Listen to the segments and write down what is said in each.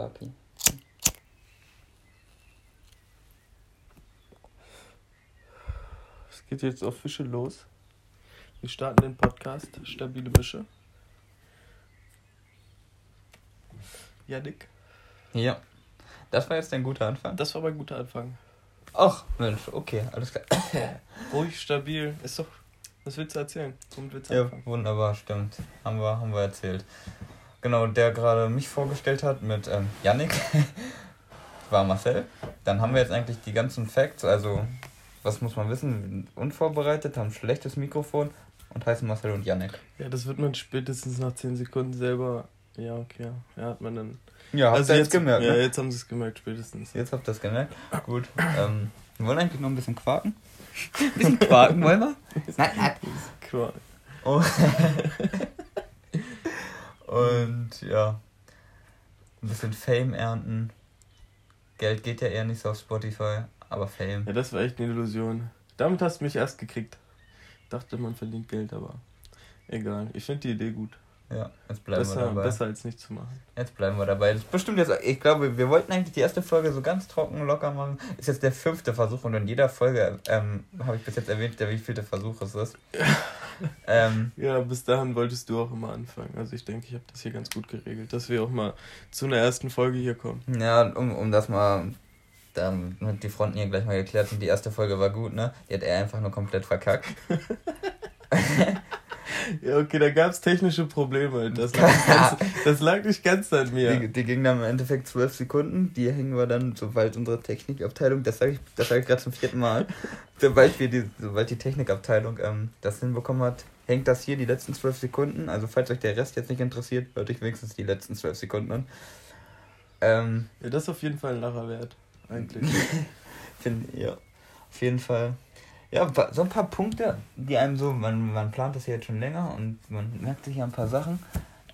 Solarpi. Es geht jetzt official los. Wir starten den Podcast Stabile Mische. Janik. Ja. Das war jetzt ein guter Anfang. Das war aber ein guter Anfang. Ach, Mensch, okay, alles klar. Ruhig, stabil. Ist doch. Was willst du erzählen? Womit willst du Ja, anfangen? wunderbar, stimmt. Haben wir, haben wir erzählt. Genau, der gerade mich vorgestellt hat mit ähm, Yannick war Marcel. Dann haben wir jetzt eigentlich die ganzen Facts, also was muss man wissen? Unvorbereitet, haben ein schlechtes Mikrofon und heißen Marcel und Yannick. Ja, das wird man spätestens nach 10 Sekunden selber. Ja, okay. Ja, hat man dann. Ja, habt ihr jetzt gemerkt, Ja, ne? jetzt haben sie es gemerkt, spätestens. Jetzt habt ihr das gemerkt. Gut. Ähm, wir wollen eigentlich noch ein bisschen quaken. Ein bisschen quaken wollen wir? Nein, nein. Cool. Oh. Und ja, ein bisschen Fame ernten. Geld geht ja eher nicht so auf Spotify, aber Fame. Ja, das war echt eine Illusion. Damit hast du mich erst gekriegt. Dachte, man verdient Geld, aber egal. Ich finde die Idee gut. Ja, jetzt bleiben wir Besser, dabei. besser als nichts zu machen. Jetzt bleiben wir dabei. Das bestimmt jetzt, ich glaube, wir wollten eigentlich die erste Folge so ganz trocken, locker machen. Ist jetzt der fünfte Versuch und in jeder Folge ähm, habe ich bis jetzt erwähnt, der wievielte Versuch es ist. ähm, Ja, bis dahin wolltest du auch immer anfangen. Also ich denke, ich habe das hier ganz gut geregelt, dass wir auch mal zu einer ersten Folge hier kommen. Ja, um, um das mal, damit die Fronten hier gleich mal geklärt sind, die erste Folge war gut, ne? Die hat er einfach nur komplett verkackt. Ja, okay, da gab es technische Probleme. Das lag, nicht ganz, das lag nicht ganz an mir. Die, die gingen dann im Endeffekt zwölf Sekunden, die hängen wir dann, sobald unsere Technikabteilung, das sage ich, das sag ich gerade zum vierten Mal, sobald, wir die, sobald die Technikabteilung ähm, das hinbekommen hat, hängt das hier die letzten zwölf Sekunden. Also falls euch der Rest jetzt nicht interessiert, hört euch wenigstens die letzten zwölf Sekunden an. Ähm, Ja, das ist auf jeden Fall ein Lacher wert, eigentlich. Find, ja, auf jeden Fall. Ja, so ein paar Punkte, die einem so, man, man plant das ja jetzt schon länger und man merkt sich ja ein paar Sachen.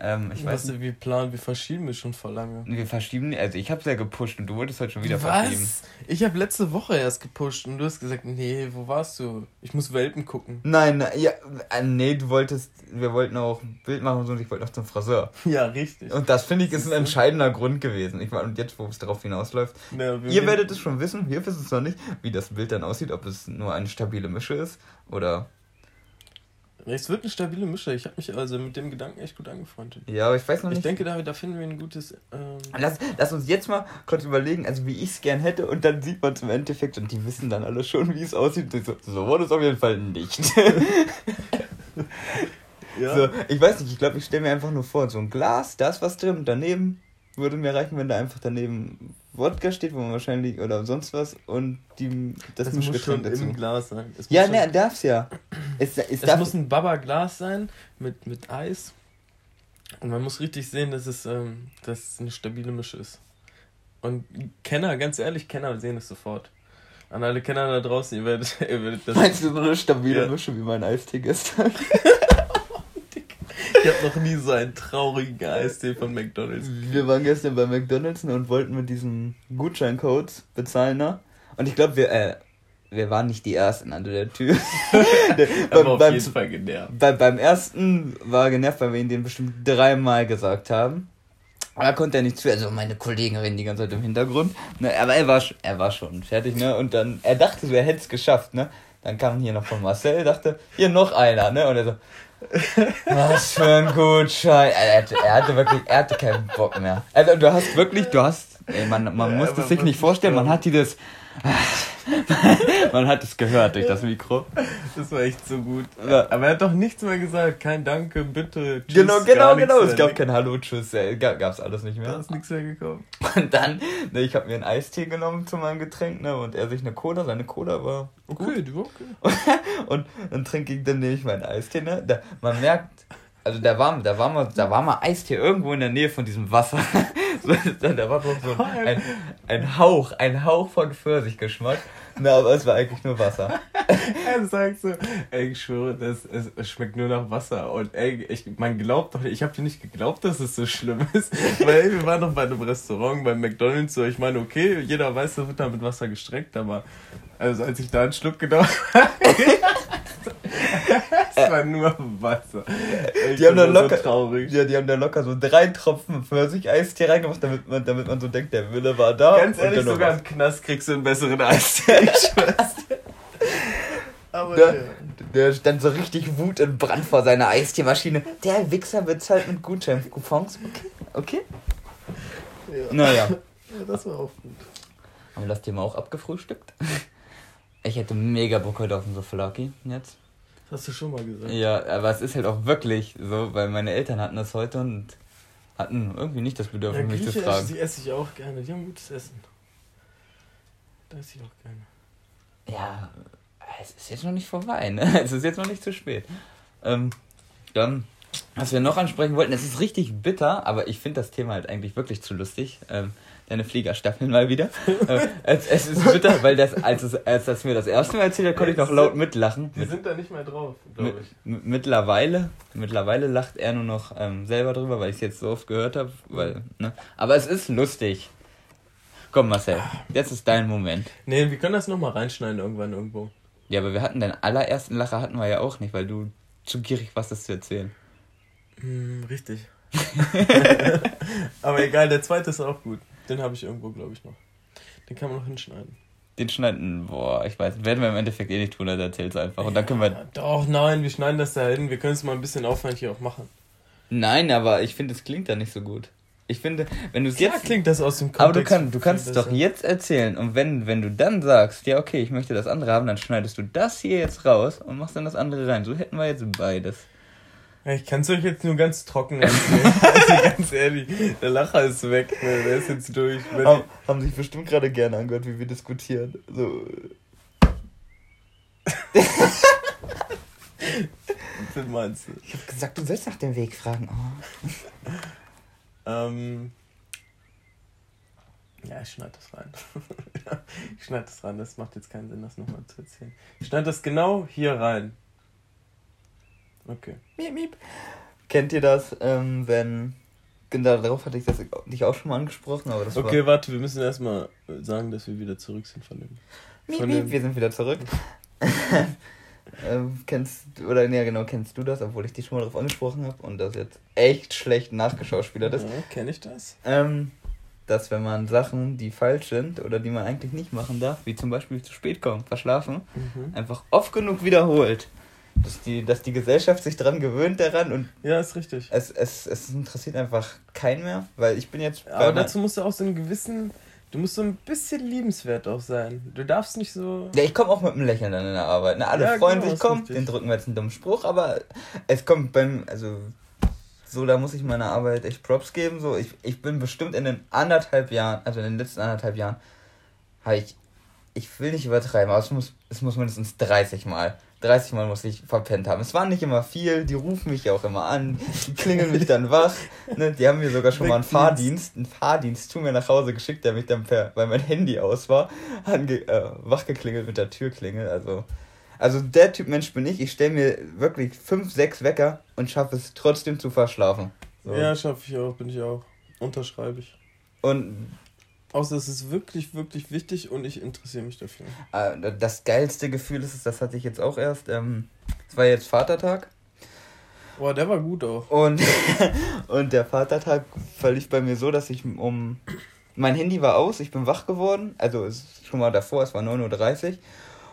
Ähm, ich weiß nicht, wir planen, wir verschieben es schon vor lange. wir verschieben, also ich hab's ja gepusht und du wolltest heute schon wieder verschieben. Was? Ich habe letzte Woche erst gepusht und du hast gesagt, nee, wo warst du? Ich muss Welpen gucken. Nein, na, ja, äh, nee, du wolltest, wir wollten auch ein Bild machen und so und ich wollte noch zum Friseur. Ja, richtig. Und das finde ich ist ein entscheidender Grund gewesen. Ich meine, und jetzt, wo es darauf hinausläuft, wir ihr werdet es schon wissen, wir wissen es noch nicht, wie das Bild dann aussieht, ob es nur eine stabile Mische ist oder Es wird eine stabile Mische. Ich habe mich also mit dem Gedanken echt gut angefreundet. Ja, aber ich weiß noch Ich nicht. denke, da, da finden wir ein gutes. Ähm, Lass, lass uns jetzt mal kurz überlegen, also wie ich es gern hätte und dann sieht man es im Endeffekt und die wissen dann alle schon, wie es aussieht. Und so, so wurde es auf jeden Fall nicht. ja. So, ich weiß nicht, ich glaube, ich stelle mir einfach nur vor, so ein Glas, da ist was drin, daneben würde mir reichen, wenn da einfach daneben Wodka steht, wo man wahrscheinlich, oder sonst was, und die, das, das muss schon dazu. im Glas sein. Es Ja, ne, darf's ja. Es, es, Es darf, muss ein Baba-Glas sein mit, mit Eis. Und man muss richtig sehen, dass es, ähm, dass es eine stabile Mische ist. Und Kenner, ganz ehrlich, Kenner sehen es sofort. An alle Kenner da draußen, ihr werdet, ihr werdet das. Meinst du so eine stabile Ja. Mische wie mein Eistee gestern? Ich habe noch nie so einen traurigen Eistee von McDonalds. Wir waren gestern bei McDonalds und wollten mit diesen Gutscheincodes bezahlen, ne? Und ich glaube, wir, äh, wir waren nicht die Ersten an der Tür. Beim, auf beim, jeden Fall genervt. bei, beim ersten war er genervt, weil wir ihn den bestimmt dreimal gesagt haben. Aber da konnte er nicht zu, also meine Kollegen reden die ganze Zeit im Hintergrund. Ne, aber er war, er war schon fertig, ne? Und dann, er dachte so, er hätte es geschafft, ne? Dann kam hier noch von Marcel, dachte, hier noch einer, ne? Und er so, was für ein Gutschein. Er hatte, er hatte wirklich, er hatte keinen Bock mehr. Also du hast wirklich, du hast, ey, man, man Ja, muss das sich nicht vorstellen, man hat dieses, man hat es gehört durch das Mikro. Das war echt so gut. Aber er hat doch nichts mehr gesagt. Kein Danke, bitte, tschüss. Genau, genau, genau. Es gab kein Hallo, Tschüss, äh, ga- gab's alles nicht Da mehr. ist nichts mehr gekommen. Und dann, ne, ich habe mir einen Eistee genommen zu meinem Getränk, ne, und er sich eine Cola, seine Cola war Okay, du okay. und dann trinke ich, dann nehme ich meinen Eistee, ne, da, man merkt, also da war, da war mal, da war mal Eistee irgendwo in der Nähe von diesem Wasser. da war doch so ein, ein Hauch, ein Hauch von Pfirsichgeschmack, ne, aber es war eigentlich nur Wasser. Er sagt so, ey, ich schwöre, das, es, es schmeckt nur nach Wasser. Und ey, ich, man glaubt doch, ich habe dir nicht geglaubt, dass es so schlimm ist. Weil ey, wir waren doch bei einem Restaurant, beim McDonalds, so ich meine, okay, jeder weiß, das wird da mit Wasser gestreckt, aber also als ich da einen Schluck genommen habe, es war nur Wasser. Ich Die haben da so locker, traurig. ja, die haben da locker so drei Tropfen Pfirsich-Eistee reingemacht gemacht, damit man, damit man so denkt, der Wille war da. Ganz ehrlich, sogar im Knast kriegst du einen besseren Eistee. Ich. Aber Der, ja. der stand so richtig Wut und Brand vor seiner Eisteemaschine. Der Wichser bezahlt mit Gutschein-Coupons. Okay, okay. Ja. Naja. ja, das war auch gut. Haben wir das Thema auch abgefrühstückt? Ich hätte mega Bock heute auf einen Souflaki jetzt. Das hast du schon mal gesagt. Ja, aber es ist halt auch wirklich so, weil meine Eltern hatten das heute und hatten irgendwie nicht das Ja, Bedürfnis, mich zu fragen. die esse ich auch gerne. Die haben gutes Essen. Da esse ich auch gerne. Ja, es ist jetzt noch nicht vorbei, ne? Es ist jetzt noch nicht zu spät. Ähm, dann, was wir noch ansprechen wollten, es ist richtig bitter, aber ich finde das Thema halt eigentlich wirklich zu lustig. Ähm, deine Fliegerstaffeln mal wieder. äh, es, es ist bitter, weil das, als, es, als das mir das erste Mal erzählt hat, konnte ich noch laut mitlachen. Die Mit, sind da nicht mehr drauf, glaube ich. mit- mittlerweile, mittlerweile lacht er nur noch ähm, selber drüber, weil ich es jetzt so oft gehört habe. Ne? Aber es ist lustig. Komm, Marcel, jetzt ist dein Moment. Nee, wir können das nochmal reinschneiden irgendwann irgendwo. Ja, aber wir hatten deinen allerersten Lacher hatten wir ja auch nicht, weil du zu gierig warst, das zu erzählen. Hm, richtig. Aber egal, der zweite ist auch gut. Den habe ich irgendwo, glaube ich, noch. Den kann man noch hinschneiden. Den schneiden, boah, ich weiß, werden wir im Endeffekt eh nicht tun, also erzähl's einfach. Und dann können wir. Ja, Doch, nein, wir schneiden das da hin. Wir können es mal ein bisschen aufwendig auch machen. Nein, aber ich finde, es klingt da nicht so gut. Ich finde, wenn du es Jetzt klingt das aus dem aber du, Kontext kann, du kannst es doch jetzt erzählen. Und wenn, wenn du dann sagst, ja, okay, ich möchte das andere haben, dann schneidest du das hier jetzt raus und machst dann das andere rein. So hätten wir jetzt beides. Ja, ich kann es euch jetzt nur ganz trocken erzählen. also ganz ehrlich, der Lacher ist weg. Ne? Der ist jetzt durch. Haben, haben sich bestimmt gerade gerne angehört, wie wir diskutieren. So. wie meinst du? Ich hab gesagt, du sollst nach dem Weg fragen. Oh. Ähm, ja, ich schneide das rein. Ich schneide das rein. Das macht jetzt keinen Sinn, das nochmal zu erzählen. Ich schneide das genau hier rein. Okay. Miep, miep. Kennt ihr das, ähm, wenn. Genau, darauf hatte ich das dich auch schon mal angesprochen, aber das Okay, war. warte, wir müssen erstmal sagen, dass wir wieder zurück sind von dem. Miep, von miep, dem- wir sind wieder zurück. ähm, kennst oder ja genau, kennst du das, obwohl ich dich schon mal darauf angesprochen habe und das jetzt echt schlecht nachgeschauspielert ist. Ja, kenne ich das? Ähm, dass wenn man Sachen, die falsch sind oder die man eigentlich nicht machen darf, wie zum Beispiel zu spät kommen, verschlafen, Mhm. einfach oft genug wiederholt, dass die, dass die Gesellschaft sich dran gewöhnt daran und Ja, ist richtig. es, es, es interessiert einfach keinen mehr, weil ich bin jetzt Aber dazu musst du auch so einen gewissen. Du musst so ein bisschen liebenswert auch sein. Du darfst nicht so. Ja, ich komme auch mit einem Lächeln dann in der Arbeit. Ne? Alle Ja, freuen genau, sich, komm, richtig. den drücken wir jetzt einen dummen Spruch, aber es kommt beim, also so, da muss ich meiner Arbeit echt Props geben. So, ich, ich bin bestimmt in den anderthalb Jahren, also in den letzten anderthalb Jahren, habe ich, ich will nicht übertreiben, aber es muss, es muss mindestens 30 Mal. 30 Mal muss ich verpennt haben. Es war nicht immer viel, die rufen mich ja auch immer an, die klingeln mich dann wach. Ne? Die haben mir sogar schon mal einen. Fahrdienst, einen Fahrdienst zu mir nach Hause geschickt, der mich dann per, weil mein Handy aus war, ange, äh, wachgeklingelt mit der Türklingel. Also, also der Typ Mensch bin ich. Ich stelle mir wirklich fünf, sechs Wecker und schaffe es trotzdem zu verschlafen. So. Ja, schaffe ich auch, bin ich auch. Unterschreibe ich. Und Außer es ist wirklich, wirklich wichtig und ich interessiere mich dafür. äh, das geilste Gefühl ist, es, das hatte ich jetzt auch erst. Ähm, es war jetzt Vatertag. Boah, der war gut auch. Und, und der Vatertag verlief bei mir so, dass ich um. Mein Handy war aus, ich bin wach geworden. Also es ist schon mal davor, es war 9.30 Uhr.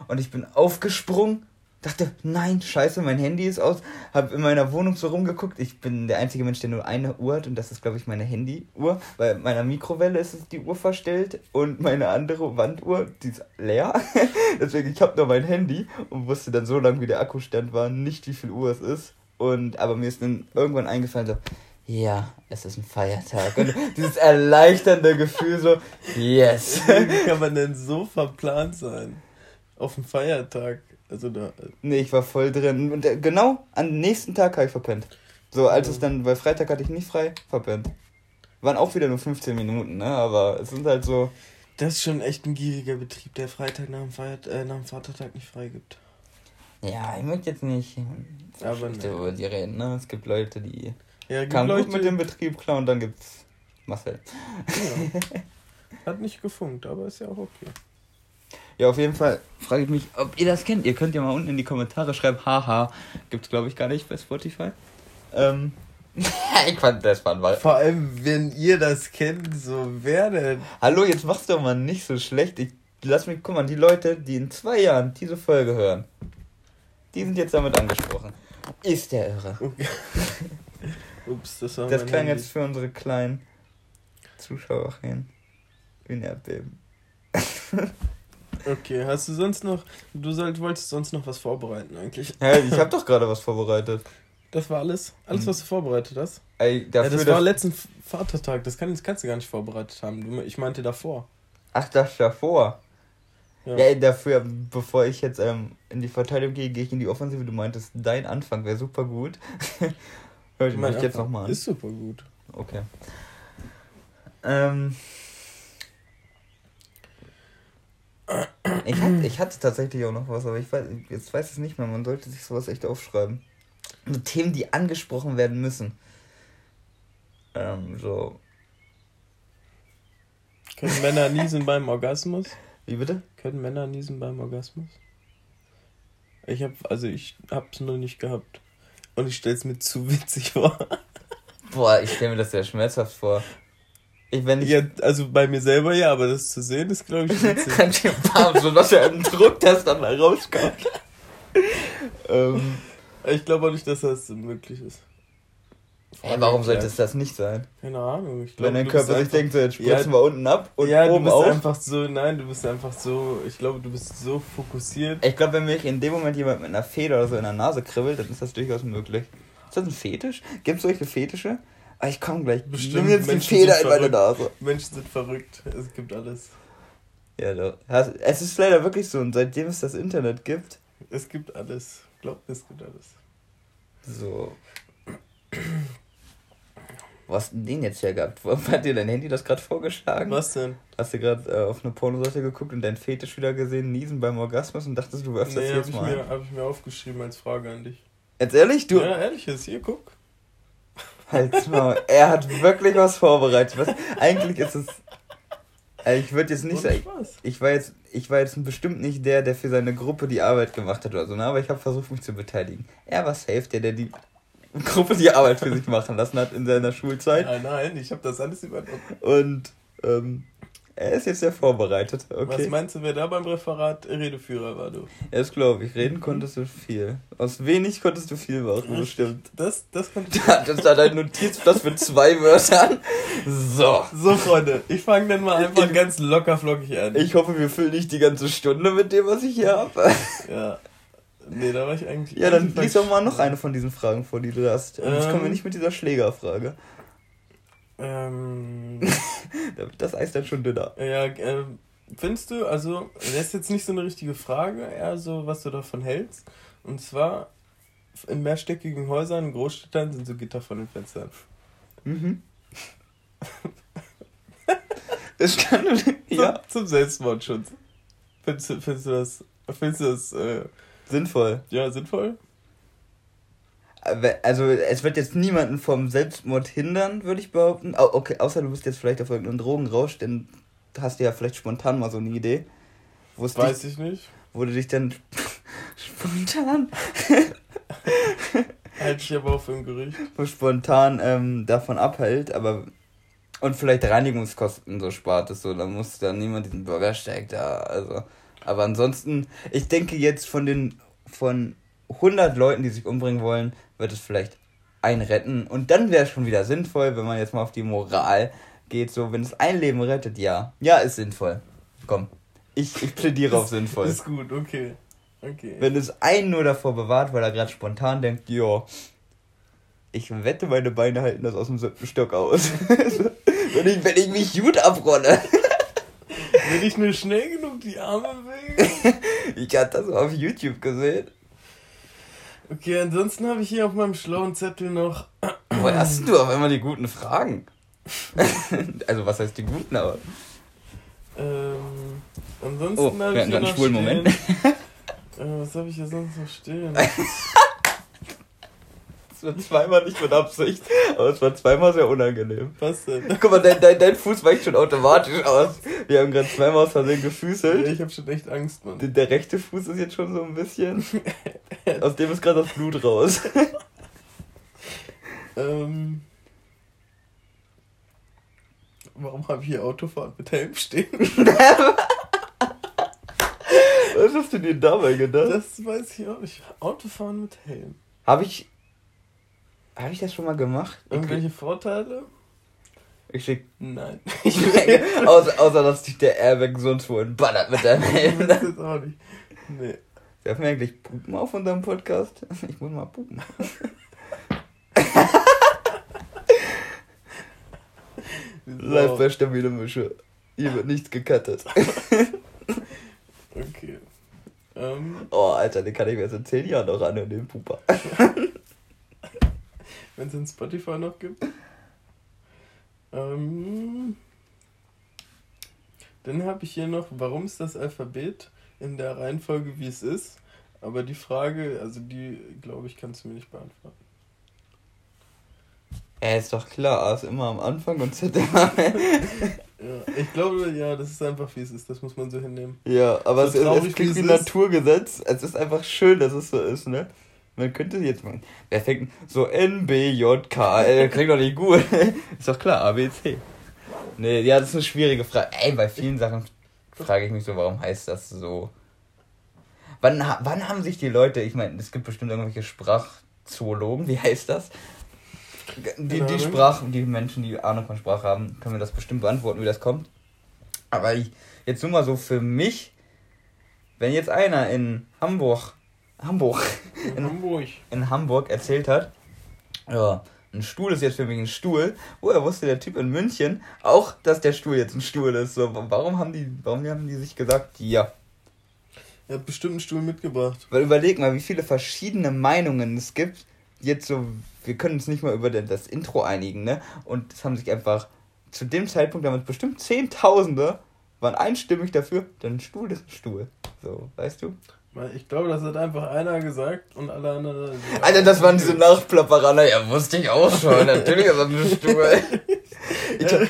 Und ich bin aufgesprungen, dachte, nein, scheiße, mein Handy ist aus. Hab in meiner Wohnung so rumgeguckt. Ich bin der einzige Mensch, der nur eine Uhr hat und das ist, glaube ich, meine Handyuhr. Bei meiner Mikrowelle ist die Uhr verstellt und meine andere Wanduhr, die ist leer. Deswegen, ich habe nur mein Handy und wusste dann so lange, wie der Akkustand war, nicht, wie viel Uhr es ist. Und aber mir ist dann irgendwann eingefallen, so, ja, es ist ein Feiertag. Und dieses erleichternde Gefühl, so, yes. Wie kann man denn so verplant sein? Auf dem Feiertag. Also da. Nee, ich war voll drin. Und äh, genau am nächsten Tag habe ich verpennt. So, als es dann, weil Freitag hatte ich nicht frei, verpennt. Waren auch wieder nur 15 Minuten, ne? Aber es sind halt so. Das ist schon echt ein gieriger Betrieb, der Freitag nach dem, Feiert äh, nach dem Vatertag nicht freigibt. Ja, ich möchte jetzt nicht Aber ne. über die reden, ne? Es gibt Leute, die Ja, kann Leute, gut mit dem Betrieb klar und dann gibt's Marcel. Ja. Hat nicht gefunkt, aber ist ja auch okay. Ja, auf jeden Fall frage ich mich, ob ihr das kennt. Ihr könnt ja mal unten in die Kommentare schreiben, haha, gibt's glaube ich gar nicht bei Spotify. Ähm, ich fand das war ein Vor allem, wenn ihr das kennt, so wer denn? Hallo, jetzt mach's doch mal nicht so schlecht. Ich lass mich, guck mal, die Leute, die in zwei Jahren diese Folge hören, die sind jetzt damit angesprochen. Ist der irre. Okay. Ups, das war Das klang Handy. jetzt für unsere kleinen Zuschauerinnen wie ein Erdbeben. Okay, hast du sonst noch. Du soll, wolltest sonst noch was vorbereiten eigentlich. Ja, ich habe doch gerade was vorbereitet. Das war alles? Alles, Mhm. was du vorbereitet hast? Ey, Ja, dafür, das war letzten Vatertag, das, kann, das kannst du gar nicht vorbereitet haben. Ich meinte davor. Ach, das davor. Ja. Ja, ey, dafür, bevor ich jetzt ähm, in die Verteidigung gehe, gehe ich in die Offensive. Du meintest, dein Anfang wäre super gut. Hör ich Mein jetzt nochmal an. Ist super gut. Okay. Ähm. Ich hatte, ich hatte tatsächlich auch noch was, aber ich weiß, jetzt weiß ich es nicht mehr. Man sollte sich sowas echt aufschreiben. So Themen, die angesprochen werden müssen. Ähm, so. Können Männer niesen beim Orgasmus? Wie bitte? Können Männer niesen beim Orgasmus? Ich hab, also ich hab's noch nicht gehabt. Und ich stell's mir zu witzig vor. Boah, ich stelle mir das sehr schmerzhaft vor. Ich, wenn ich. Ja, also bei mir selber ja, aber das zu sehen ist, glaube ich, witzig. Kann ich bam, so was für ein Druck, das dann da rauskommt. ähm, ich glaube auch nicht, dass das möglich ist. Ey, warum sollte es das nicht sein? Keine Ahnung. Ich Wenn glaub, dein du bist Körper sich denkt, so jetzt Ja, spritzen wir unten ab und ja, du oben bist auf. einfach so, nein, du bist einfach so, ich glaube, du bist so fokussiert. Ich glaube, wenn mich in dem Moment jemand mit einer Feder oder so in der Nase kribbelt, dann ist das durchaus möglich. Ist das ein Fetisch? Gibt es solche Fetische? Ah, ich komm gleich. Bestimmt, Nimm jetzt die Menschen Feder in meine. Nase. Menschen sind verrückt. Es gibt alles. Ja, doch. Es ist leider wirklich so, und seitdem es das Internet gibt, Es gibt alles. Glaubt, es gibt alles. so. Wo hast du denn den jetzt her gehabt? Hat dir dein Handy das gerade vorgeschlagen? Was denn? Hast du gerade äh, auf eine Pornoseite geguckt und deinen Fetisch wieder gesehen, niesen beim Orgasmus und dachtest, du wirfst das Nee, hab jetzt ich, mal mir, hab ich mir aufgeschrieben als Frage an dich. Jetzt ehrlich, du. Ja, ehrlich ist, hier, guck. Halt's Maul. Er hat wirklich was vorbereitet. Was, eigentlich ist es. Also ich würde jetzt nicht sagen. Ich war jetzt, ich war jetzt bestimmt nicht der, der für seine Gruppe die Arbeit gemacht hat oder so, ne? Aber ich habe versucht, mich zu beteiligen. Er war safe, der, der die Gruppe die Arbeit für sich machen lassen hat in seiner Schulzeit. Nein, nein, ich habe das alles übernommen. Und ähm, er ist jetzt sehr vorbereitet. Was Okay. meinst du, wer da beim Referat Redeführer war, du? Das glaube ich. Reden konntest du viel. Aus wenig konntest du viel machen, bestimmt. Das, das konnte ich. Das ist da dein Notizblatt mit zwei Wörtern. So. So, Freunde, ich fange dann mal einfach ganz locker flockig an. Ich hoffe, wir füllen nicht die ganze Stunde mit dem, was ich hier habe. Ja. Nee, da war ich eigentlich. Ja, dann lies ich- doch mal noch eine von diesen Fragen vor, die du hast. Und jetzt kommen wir Ähm. nicht mit dieser Schlägerfrage. Ähm. Das Eis dann schon dünner. Ja, ähm, findest du, also, das ist jetzt nicht so eine richtige Frage, eher so, was du davon hältst. Und zwar, in mehrstöckigen Häusern, in Großstädten sind so Gitter vor den Fenstern. Mhm. Das kann ja Zum, zum Selbstmordschutz. Findest du, findest du das, findest du das, äh, sinnvoll. ja, sinnvoll? Aber, Also es wird jetzt niemanden vom Selbstmord hindern, würde ich behaupten. Au- Okay, außer du bist jetzt vielleicht auf irgendeinem Drogenrausch, dann hast du ja vielleicht spontan mal so eine Idee. Wo es Weiß dich, ich nicht. wo du dich dann spontan, Halte ich aber auch für ein Gerücht. wo spontan ähm, davon abhält, aber und vielleicht Reinigungskosten so spart es so, dann muss da niemand diesen Bürgersteig da, also. Aber ansonsten, ich denke jetzt von den von 100 Leuten, die sich umbringen wollen, wird es vielleicht ein retten und dann wäre es schon wieder sinnvoll, wenn man jetzt mal auf die Moral geht, so wenn es ein Leben rettet, ja. Ja, ist sinnvoll. Komm. Ich, ich plädiere auf sinnvoll. Ist gut, okay. Okay. Wenn es einen nur davor bewahrt, weil er gerade spontan denkt, ja, ich wette, meine Beine halten das aus dem siebten Stock aus. wenn, ich, wenn ich mich gut abrolle. Wenn ich nur schnell genug die Arme bewege. Ich hatte das auf YouTube gesehen. Okay, ansonsten habe ich hier auf meinem schlauen Zettel noch. Woher hast du auf einmal die guten Fragen? also, was heißt die guten, aber. Ähm, ansonsten Oh, habe ich hier einen noch schwulen stehen. Moment. Äh, was habe ich hier sonst noch stehen? Es war zweimal nicht mit Absicht, aber es war zweimal sehr unangenehm. Was denn? Guck mal, dein, dein, dein Fuß weicht schon automatisch aus. Wir haben gerade zweimal aus Versehen gefüßelt. Ich habe schon echt Angst, Mann. Der, der rechte Fuß ist jetzt schon so ein bisschen. Aus dem ist gerade das Blut raus. Ähm, warum habe ich hier Autofahren mit Helm stehen? Was hast du dir dabei gedacht? Das weiß ich auch nicht. Autofahren mit Helm. Habe ich. Habe ich das schon mal gemacht? Irgendwelche Vorteile? Ich schick. Nein. außer, außer, dass dich der Airbag sonst wohin ballert mit deinem Helm. Das ist auch nicht. Nee. Werfen wir eigentlich Pupen auf unserem Podcast? Ich muss mal pupen. Live bei stabile Mische. Hier wird nichts gecuttet. okay. Ähm, oh, Alter, den kann ich mir jetzt in 10 Jahren noch anhören, den Puper. Wenn es in Spotify noch gibt. Ähm, dann habe ich hier noch, warum ist das Alphabet in der Reihenfolge, wie es ist? Aber die Frage, also die, glaube ich, kannst du mir nicht beantworten. Ja, ist doch klar, A ist immer am Anfang und Z immer. ja, ich glaube, ja, das ist einfach wie es ist, das muss man so hinnehmen. Ja, aber so es, traurig, es klingt wie Naturgesetz. Es ist einfach schön, dass es so ist, ne? Man könnte jetzt mal. Wer fängt so N, B, J, K, L, klingt doch nicht gut. ist doch klar, A, B, C. Nee, ja, das ist eine schwierige Frage. Ey, bei vielen Sachen frage ich mich so, warum heißt das so? Wann, wann haben sich die Leute, ich meine, es gibt bestimmt irgendwelche Sprachzoologen, wie heißt das? Die, die Sprache, die Menschen, die Ahnung von Sprache haben, können mir das bestimmt beantworten, wie das kommt. Aber ich, jetzt nur mal so für mich, wenn jetzt einer in Hamburg, Hamburg, in, in Hamburg, in Hamburg erzählt hat, ja, ein Stuhl ist jetzt für mich ein Stuhl. Woher wusste der Typ in München auch, dass der Stuhl jetzt ein Stuhl ist? So, warum haben die, warum haben die sich gesagt, ja? Er hat bestimmt einen Stuhl mitgebracht. Weil überleg mal, wie viele verschiedene Meinungen es gibt. Jetzt so wir können uns nicht mal über das Intro einigen, ne? Und es haben sich einfach zu dem Zeitpunkt damals bestimmt Zehntausende waren einstimmig dafür, denn ein Stuhl ist ein Stuhl. So, weißt du? Ich glaube, das hat einfach einer gesagt und alle anderen. Alter, das waren diese Nachplapperaner. Ja, wusste ich auch schon. Natürlich ist das ein Stuhl. Ich hab,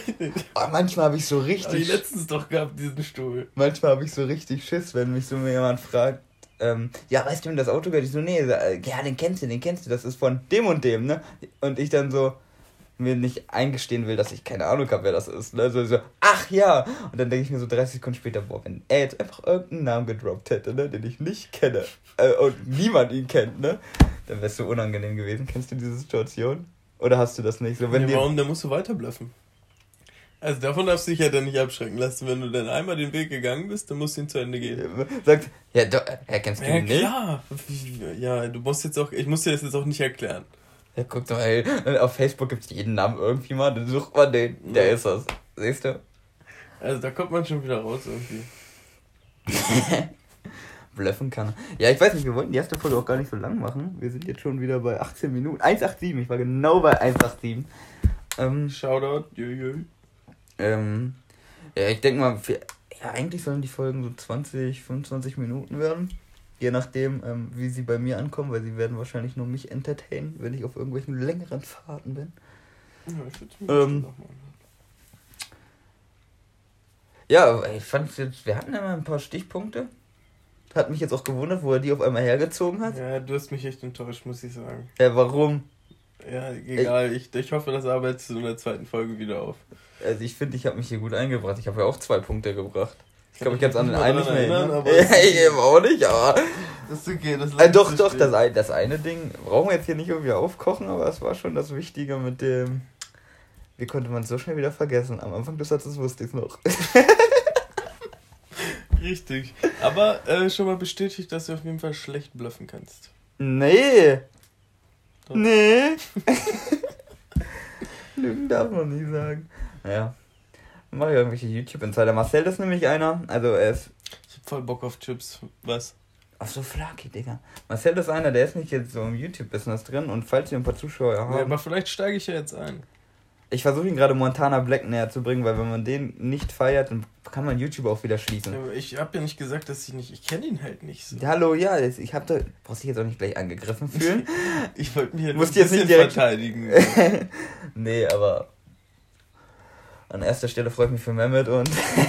oh, manchmal habe ich so richtig. Aber die letztens doch gehabt, diesen Stuhl. Manchmal habe ich so richtig Schiss, wenn mich so jemand fragt, ähm, ja, weißt du, wenn das Auto gehört? Ich so, nee, ja, den kennst du, den kennst du, das ist von dem und dem, ne? Und ich dann so mir nicht eingestehen will, dass ich keine Ahnung habe, wer das ist. Ne? So, so, ach ja. Und dann denke ich mir so 30 Sekunden später, boah, wenn er jetzt einfach irgendeinen Namen gedroppt hätte, ne, den ich nicht kenne äh, und niemand ihn kennt, ne, dann wärst du unangenehm gewesen. Kennst du diese Situation? Oder hast du das nicht? So, wenn nee, warum? Da musst du weiter bluffen. Also davon darfst du dich ja dann nicht abschrecken lassen. Wenn du dann einmal den Weg gegangen bist, dann musst du ihn zu Ende gehen. Sagt, ja, du, erkennst du ja, ihn nicht? Ja, Ja, du musst jetzt auch, ich muss dir das jetzt auch nicht erklären. Ja, guck doch, ey, auf Facebook gibt es jeden Namen irgendwie mal, dann sucht man den, der ist das. Siehst du? Also da kommt man schon wieder raus irgendwie. Bluffen kann. Ja, ich weiß nicht, wir wollten die erste Folge auch gar nicht so lang machen. Wir sind jetzt schon wieder bei 18 Minuten. 1,87, ich war genau bei 1,87. Ähm, Shoutout, jö, ähm, ja, ich denke mal, für, ja, eigentlich sollen die Folgen so 20, 25 Minuten werden. Je nachdem, ähm, wie sie bei mir ankommen, weil sie werden wahrscheinlich nur mich entertainen, wenn ich auf irgendwelchen längeren Fahrten bin. Ja, ich ähm, ja, ich fand jetzt, wir hatten ja mal ein paar Stichpunkte. Hat mich jetzt auch gewundert, wo er die auf einmal hergezogen hat. Ja, du hast mich echt enttäuscht, muss ich sagen. Ja, warum? Ja, egal. Ich, ich hoffe, das arbeitest du in der zweiten Folge wieder auf. Also ich finde, ich habe mich hier gut eingebracht. Ich habe ja auch zwei Punkte gebracht. Ich glaube, ich kann es an den einen nicht mehr erinnern. Aber ja, ich eben auch nicht, aber... Das ist okay, das äh, Doch, doch, das, ein, das eine Ding brauchen wir jetzt hier nicht irgendwie aufkochen, aber es war schon das Wichtige mit dem... Wie konnte man es so schnell wieder vergessen? Am Anfang des Satzes wusste ich es noch. Richtig. Aber äh, schon mal bestätigt, dass du auf jeden Fall schlecht bluffen kannst. Nee. Doch. Nee. Lügen darf man nie sagen. Naja. Mache ich irgendwelche YouTube-Insider. Marcel ist nämlich einer. Also er ist. Ich hab voll Bock auf Chips. Was? Ach so, Flaki, Digga. Marcel ist einer, der ist nicht jetzt so im YouTube-Business drin und falls ihr ein paar Zuschauer habt. Ja, aber vielleicht steige ich ja jetzt ein. Ich versuche ihn gerade Montana Black näher zu bringen, weil wenn man den nicht feiert, dann kann man YouTube auch wieder schließen. Ja, ich habe ja nicht gesagt, dass ich nicht. Ich kenne ihn halt nicht so. Hallo, ja, ich habe da. Brauchst dich jetzt auch nicht gleich angegriffen fühlen. ich wollte mich halt Musst jetzt nicht direkt verteidigen. nee, aber An erster Stelle freue ich mich für Mehmet und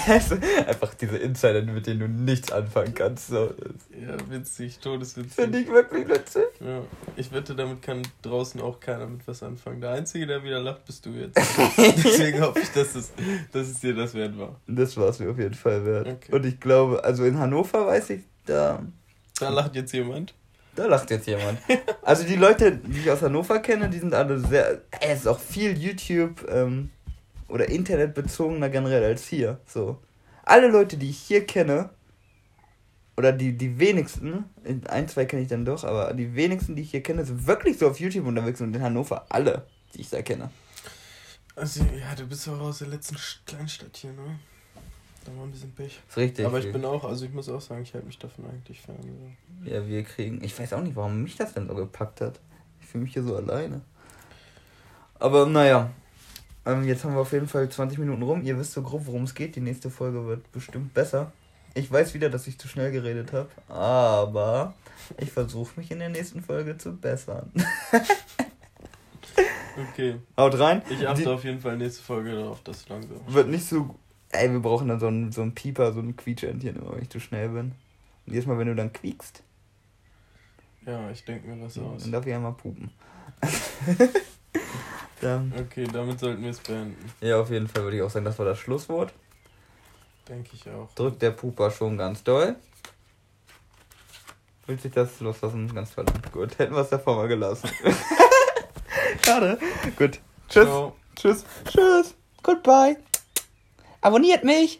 einfach diese Insider, mit denen du nichts anfangen kannst. So. Ja, witzig, todeswitzig. Finde ich wirklich witzig. Ja, ich wette, damit kann draußen auch keiner mit was anfangen. Der Einzige, der wieder lacht, bist du jetzt. Deswegen hoffe ich, dass es, dass es dir das wert war. Das war es mir auf jeden Fall wert. Okay. Und ich glaube, also in Hannover weiß ich, da, Da lacht jetzt jemand. da lacht jetzt jemand. Also die Leute, die ich aus Hannover kenne, die sind alle sehr. Es ist auch viel YouTube ähm, oder Internetbezogener generell als hier. So. Alle Leute, die ich hier kenne, oder die, die wenigsten, in ein, zwei kenne ich dann doch, aber die wenigsten, die ich hier kenne, sind wirklich so auf YouTube unterwegs und in Hannover alle, die ich da kenne. Also, ja, du bist auch aus der letzten Kleinstadt hier, ne? Da war ein bisschen Pech. ist richtig. Aber ich bin auch, also ich muss auch sagen, ich halte mich davon eigentlich fern. So. Ja, wir kriegen. Ich weiß auch nicht, warum mich das denn so gepackt hat. Ich fühle mich hier so alleine. Aber naja. Ähm, jetzt haben wir auf jeden Fall 20 Minuten rum. Ihr wisst so grob, worum es geht. Die nächste Folge wird bestimmt besser. Ich weiß wieder, dass ich zu schnell geredet habe. Aber ich versuche mich in der nächsten Folge zu bessern. Okay. Haut rein. Ich achte Die- auf jeden Fall nächste Folge darauf, dass du langsam. Wird nicht so. Ey, wir brauchen dann so einen, so einen Pieper, so ein Quietschentchen wenn ich zu schnell bin. Und jedes Mal, wenn du dann quiekst, Ja, ich denke mir was aus. dann darf ich einmal pupen. dann. Okay, damit sollten wir es beenden. Ja, auf jeden Fall würde ich auch sagen, das war das Schlusswort. Denke ich auch. Drückt der Puper schon ganz doll. Fühlt sich das loslassen? Ganz verdammt gut. Hätten wir es davor mal gelassen. Schade. Gut. Tschüss. Ciao. Tschüss. Tschüss. Goodbye. Abonniert mich.